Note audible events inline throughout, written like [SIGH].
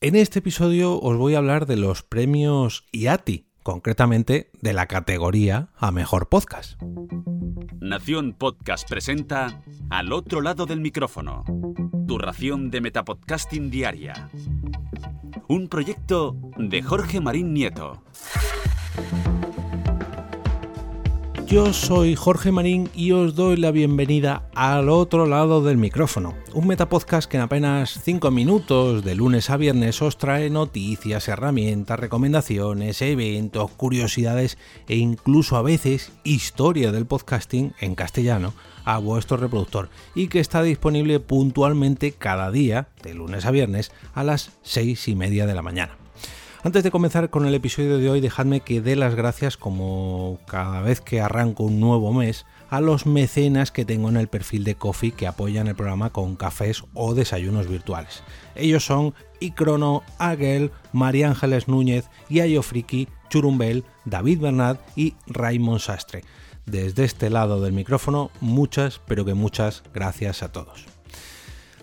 En este episodio os voy a hablar de los premios IATI, concretamente de la categoría a Mejor Podcast. Nación Podcast presenta Al otro lado del micrófono, tu ración de Metapodcasting Diaria. Un proyecto de Jorge Marín Nieto. Yo soy Jorge Marín y os doy la bienvenida al otro lado del micrófono, un metapodcast que en apenas 5 minutos de lunes a viernes os trae noticias, herramientas, recomendaciones, eventos, curiosidades e incluso a veces historia del podcasting en castellano a vuestro reproductor y que está disponible puntualmente cada día, de lunes a viernes, a las 6 y media de la mañana. Antes de comenzar con el episodio de hoy, dejadme que dé las gracias, como cada vez que arranco un nuevo mes, a los mecenas que tengo en el perfil de Coffee que apoyan el programa con cafés o desayunos virtuales. Ellos son Icrono, Agel, María Ángeles Núñez, Yayo Friki, Churumbel, David Bernat y Raymond Sastre. Desde este lado del micrófono, muchas, pero que muchas gracias a todos.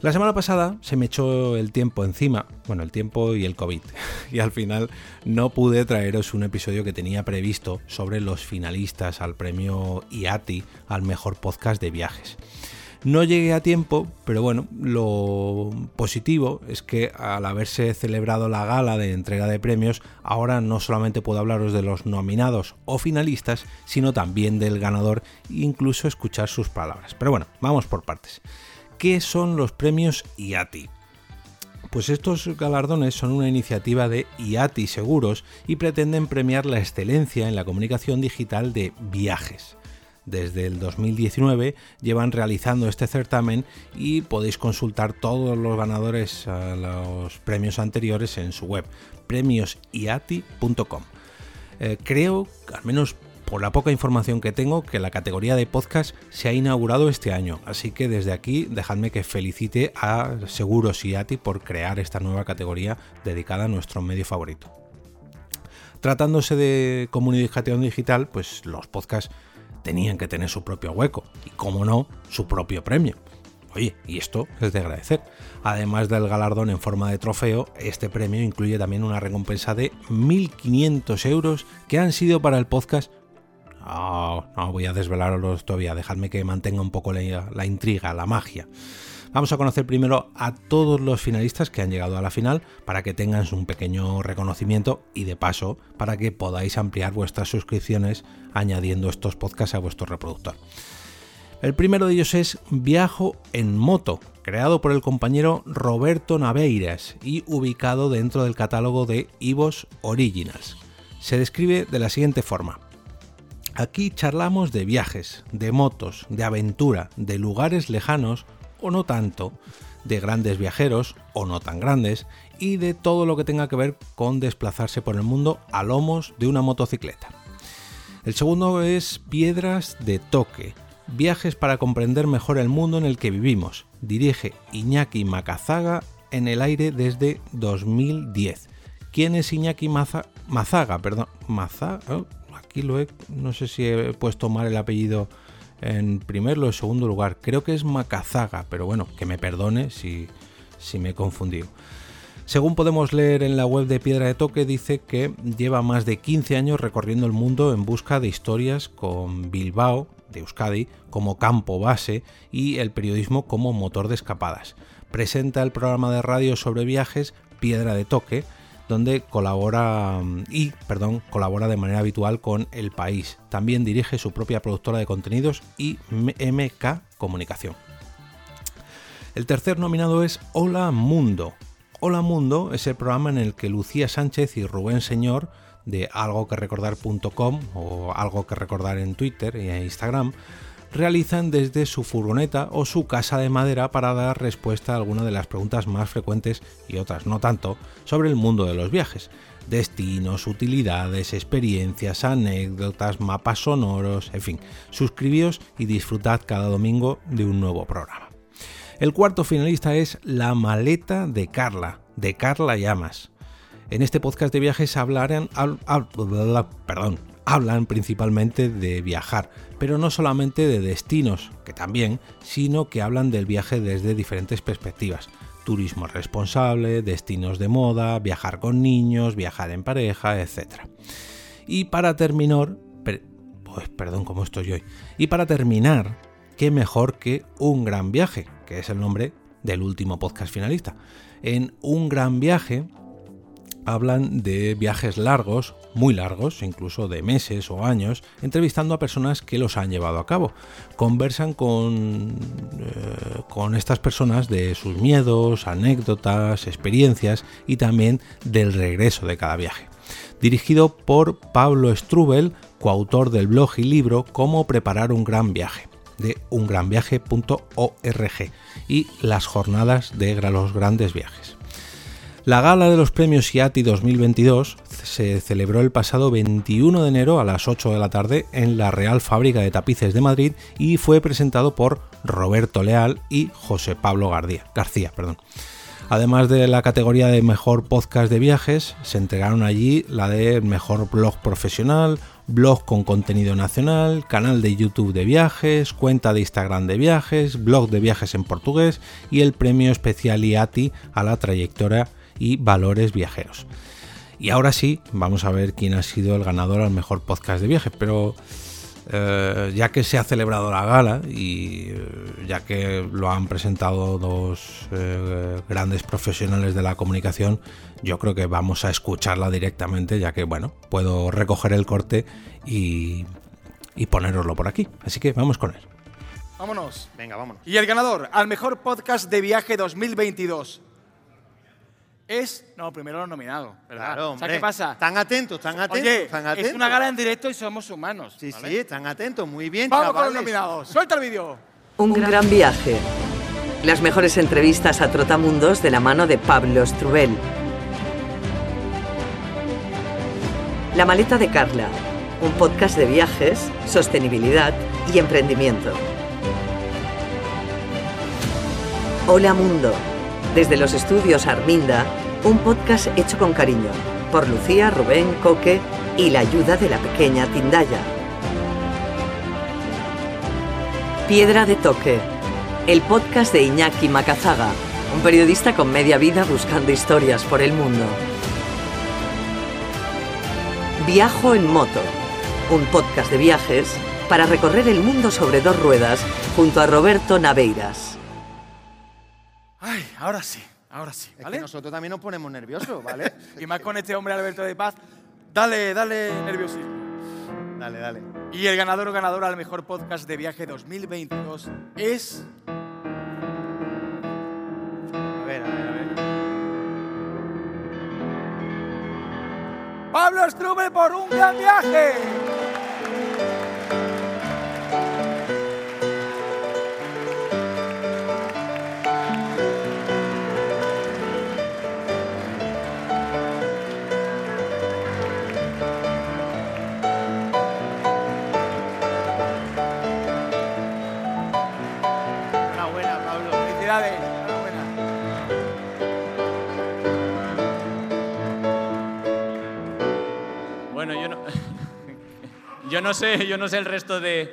La semana pasada se me echó el tiempo encima, bueno, el tiempo y el COVID, [LAUGHS] y al final no pude traeros un episodio que tenía previsto sobre los finalistas al premio IATI al mejor podcast de viajes. No llegué a tiempo, pero bueno, lo positivo es que al haberse celebrado la gala de entrega de premios, ahora no solamente puedo hablaros de los nominados o finalistas, sino también del ganador e incluso escuchar sus palabras. Pero bueno, vamos por partes. ¿Qué son los premios IATI? Pues estos galardones son una iniciativa de IATI Seguros y pretenden premiar la excelencia en la comunicación digital de viajes. Desde el 2019 llevan realizando este certamen y podéis consultar todos los ganadores a los premios anteriores en su web, premiosiati.com. Eh, creo, al menos por la poca información que tengo, que la categoría de podcast se ha inaugurado este año. Así que desde aquí dejadme que felicite a Seguros y ATI por crear esta nueva categoría dedicada a nuestro medio favorito. Tratándose de comunicación digital, pues los podcasts tenían que tener su propio hueco y, como no, su propio premio. Oye, y esto es de agradecer. Además del galardón en forma de trofeo, este premio incluye también una recompensa de 1.500 euros que han sido para el podcast no, no voy a desvelarlos todavía, dejadme que mantenga un poco la, intriga, la magia. Vamos a conocer primero a todos los finalistas que han llegado a la final para que tengan un pequeño reconocimiento y de paso para que podáis ampliar vuestras suscripciones añadiendo estos podcasts a vuestro reproductor. El primero de ellos es Viajo en moto, creado por el compañero Roberto Naveiras y ubicado dentro del catálogo de Ivos Originals. Se describe de la siguiente forma. Aquí charlamos de viajes, de motos, de aventura, de lugares lejanos o no tanto, de grandes viajeros o no tan grandes y de todo lo que tenga que ver con desplazarse por el mundo a lomos de una motocicleta. El segundo es Piedras de Toque, viajes para comprender mejor el mundo en el que vivimos. Dirige Iñaki Macazaga en el aire desde 2010. ¿Quién es Iñaki Mazaga? Perdón, Mazaga, oh, no sé si he puesto mal el apellido en primer o en segundo lugar. Creo que es Macazaga, pero bueno, que me perdone si, si me he confundido. Según podemos leer en la web de Piedra de Toque, dice que lleva más de 15 años recorriendo el mundo en busca de historias con Bilbao, de Euskadi, como campo base y el periodismo como motor de escapadas. Presenta el programa de radio sobre viajes Piedra de Toque, donde colabora y, perdón, colabora de manera habitual con El País. También dirige su propia productora de contenidos y MK Comunicación. El tercer nominado es Hola Mundo. Hola Mundo es el programa en el que Lucía Sánchez y Rubén Señor de algo que recordar.com o algo que recordar en Twitter en Instagram realizan desde su furgoneta o su casa de madera para dar respuesta a algunas de las preguntas más frecuentes y otras no tanto sobre el mundo de los viajes. Destinos, utilidades, experiencias, anécdotas, mapas sonoros, en fin, suscribíos y disfrutad cada domingo de un nuevo programa. El cuarto finalista es La maleta de Carla, de Carla Llamas. En este podcast de viajes hablarán, perdón, hablan principalmente de viajar, pero no solamente de destinos, que también, sino que hablan del viaje desde diferentes perspectivas. turismo responsable, destinos de moda, viajar con niños, viajar en pareja, etc. Y para terminar, pues perdón, ¿cómo estoy hoy? Y para terminar, qué mejor que Un Gran Viaje, que es el nombre del último podcast finalista. En Un Gran Viaje hablan de viajes largos, muy largos, incluso de meses o años, entrevistando a personas que los han llevado a cabo. Conversan con, eh, con estas personas de sus miedos, anécdotas, experiencias y también del regreso de cada viaje. Dirigido por Pablo Strubel, coautor del blog y libro Cómo preparar un gran viaje de ungranviaje.org y las jornadas de los grandes viajes. La gala de los premios IATI 2022 se celebró el pasado 21 de enero a las 8 de la tarde en la Real Fábrica de Tapices de Madrid y fue presentado por Roberto Leal y José Pablo García. García perdón. Además de la categoría de mejor podcast de viajes, se entregaron allí la de mejor blog profesional, blog con contenido nacional, canal de YouTube de viajes, cuenta de Instagram de viajes, blog de viajes en portugués y el premio especial IATI a la trayectoria y valores viajeros. Y ahora sí, vamos a ver quién ha sido el ganador al mejor podcast de viajes, pero eh, ya que se ha celebrado la gala y eh, ya que lo han presentado dos eh, grandes profesionales de la comunicación, yo creo que vamos a escucharla directamente, ya que bueno, puedo recoger el corte y, y ponéroslo por aquí. Así que vamos con él. Vámonos. Venga, vámonos. Y el ganador al mejor podcast de viaje 2022 es. No, primero los nominados. ¿verdad? Claro, O sea, hombre. ¿qué pasa? Están atentos, están atentos, Oye, están atentos. es una gala en directo y somos humanos. Sí, ¿vale? sí, están atentos. Muy bien, Vamos con los nominados. Suelta el vídeo. Un gran viaje. Las mejores entrevistas a Trotamundos de la mano de Pablo Strubel. La maleta de Carla. Un podcast de viajes, sostenibilidad y emprendimiento. Hola Mundo. Desde los estudios Arminda, un podcast hecho con cariño por Lucía, Rubén, Coque y la ayuda de la pequeña Tindaya. Piedra de Toque, el podcast de Iñaki Macazaga, un periodista con media vida buscando historias por el mundo. Viajo en moto, un podcast de viajes para recorrer el mundo sobre dos ruedas junto a Roberto Naveiras. Ahora sí, ahora sí. Es ¿Vale? que nosotros también nos ponemos nerviosos, ¿vale? [LAUGHS] Y más con este hombre Alberto de Paz. Dale, dale nerviosismo. dale, dale. Y el ganador o ganadora al mejor podcast de viaje 2022 es. A ver, a ver, a ver. Pablo Strubel por un gran viaje. Yo no sé, yo no sé el resto de,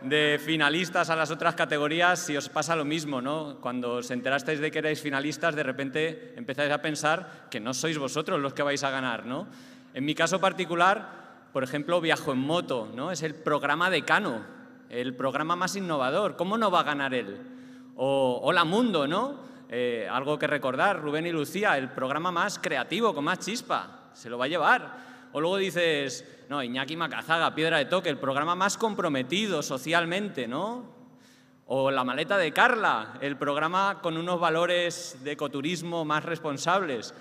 de finalistas a las otras categorías si os pasa lo mismo, ¿no? Cuando os enterasteis de que erais finalistas, de repente empezáis a pensar que no sois vosotros los que vais a ganar, ¿no? En mi caso particular, por ejemplo, viajo en moto, ¿no? Es el programa Decano, el programa más innovador. ¿Cómo no va a ganar él? O Hola Mundo, ¿no? Eh, algo que recordar, Rubén y Lucía, el programa más creativo, con más chispa, se lo va a llevar. O luego dices, no, Iñaki Macazaga, Piedra de Toque, el programa más comprometido socialmente, ¿no? O La maleta de Carla, el programa con unos valores de ecoturismo más responsables.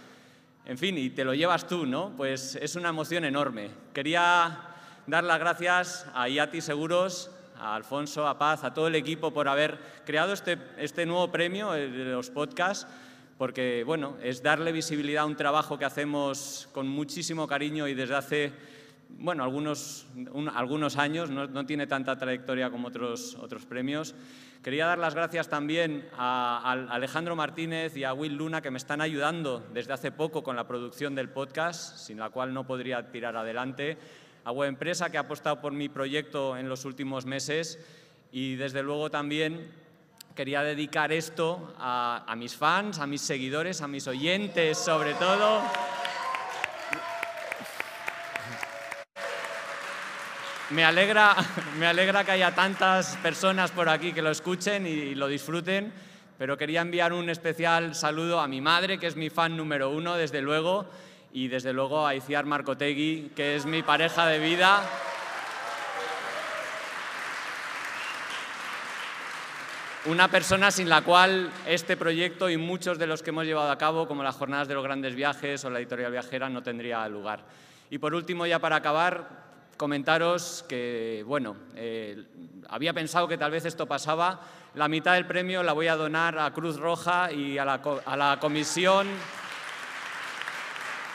En fin, y te lo llevas tú, ¿no? Pues es una emoción enorme. Quería dar las gracias a IATI Seguros, a Alfonso, a Paz, a todo el equipo por haber creado este, este nuevo premio, de los podcasts, porque bueno, es darle visibilidad a un trabajo que hacemos con muchísimo cariño y desde hace bueno, algunos, un- algunos años, no, no tiene tanta trayectoria como otros, otros premios. Quería dar las gracias también a, a Alejandro Martínez y a Will Luna que me están ayudando desde hace poco con la producción del podcast, sin la cual no podría tirar adelante. A Web Empresa que ha apostado por mi proyecto en los últimos meses y desde luego también quería dedicar esto a, mis fans, a mis seguidores, a mis oyentes sobre todo. Me alegra, [LAUGHS] me alegra que haya tantas personas por aquí que lo escuchen y lo disfruten, pero quería enviar un especial saludo a mi madre, que es mi fan número uno, desde luego, y desde luego a Iciar Marcotegui, que es mi pareja de vida. Una persona sin la cual este proyecto y muchos de los que hemos llevado a cabo, como las jornadas de los grandes viajes o la editorial viajera, no tendría lugar. Y por último, ya para acabar, comentaros que, bueno, eh, había pensado que tal vez esto pasaba. La mitad del premio la voy a donar a Cruz Roja y a la, a la Comisión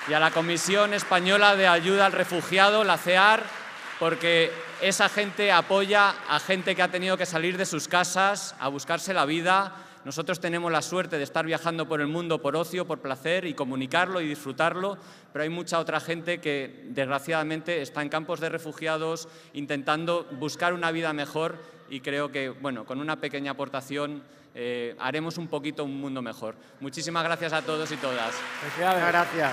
y a la Comisión Española de Ayuda al Refugiado, la CEAR, porque esa gente apoya a gente que ha tenido que salir de sus casas a buscarse la vida. Nosotros tenemos la suerte de estar viajando por el mundo por ocio, por placer y comunicarlo y disfrutarlo, pero hay mucha otra gente que desgraciadamente está en campos de refugiados intentando buscar una vida mejor y creo que bueno, con una pequeña aportación eh, haremos un poquito un mundo mejor. Muchísimas gracias a todos y todas. Gracias.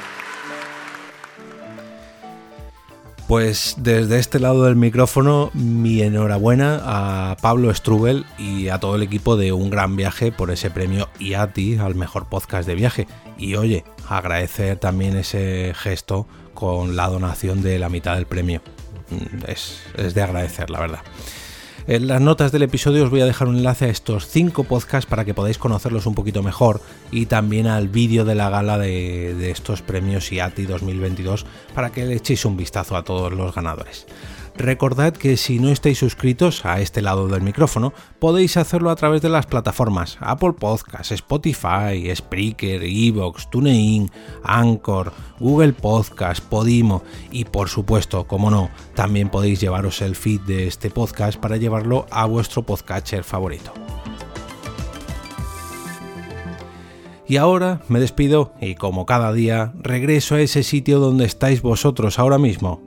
Pues desde este lado del micrófono, mi enhorabuena a Pablo Strubel y a todo el equipo de Un Gran Viaje por ese premio IATI al mejor podcast de viaje. Y oye, agradecer también ese gesto con la donación de la mitad del premio. Mm, es, es de agradecer, la verdad. En las notas del episodio os voy a dejar un enlace a estos cinco podcasts para que podáis conocerlos un poquito mejor y también al vídeo de la gala de, de estos premios IATI 2022 para que le echéis un vistazo a todos los ganadores. Recordad que si no estáis suscritos a este lado del micrófono, podéis hacerlo a través de las plataformas Apple Podcasts, Spotify, Spreaker, Evox, TuneIn, Anchor, Google Podcast, Podimo y por supuesto, como no, también podéis llevaros el feed de este podcast para llevarlo a vuestro podcatcher favorito. Y ahora me despido y como cada día regreso a ese sitio donde estáis vosotros ahora mismo,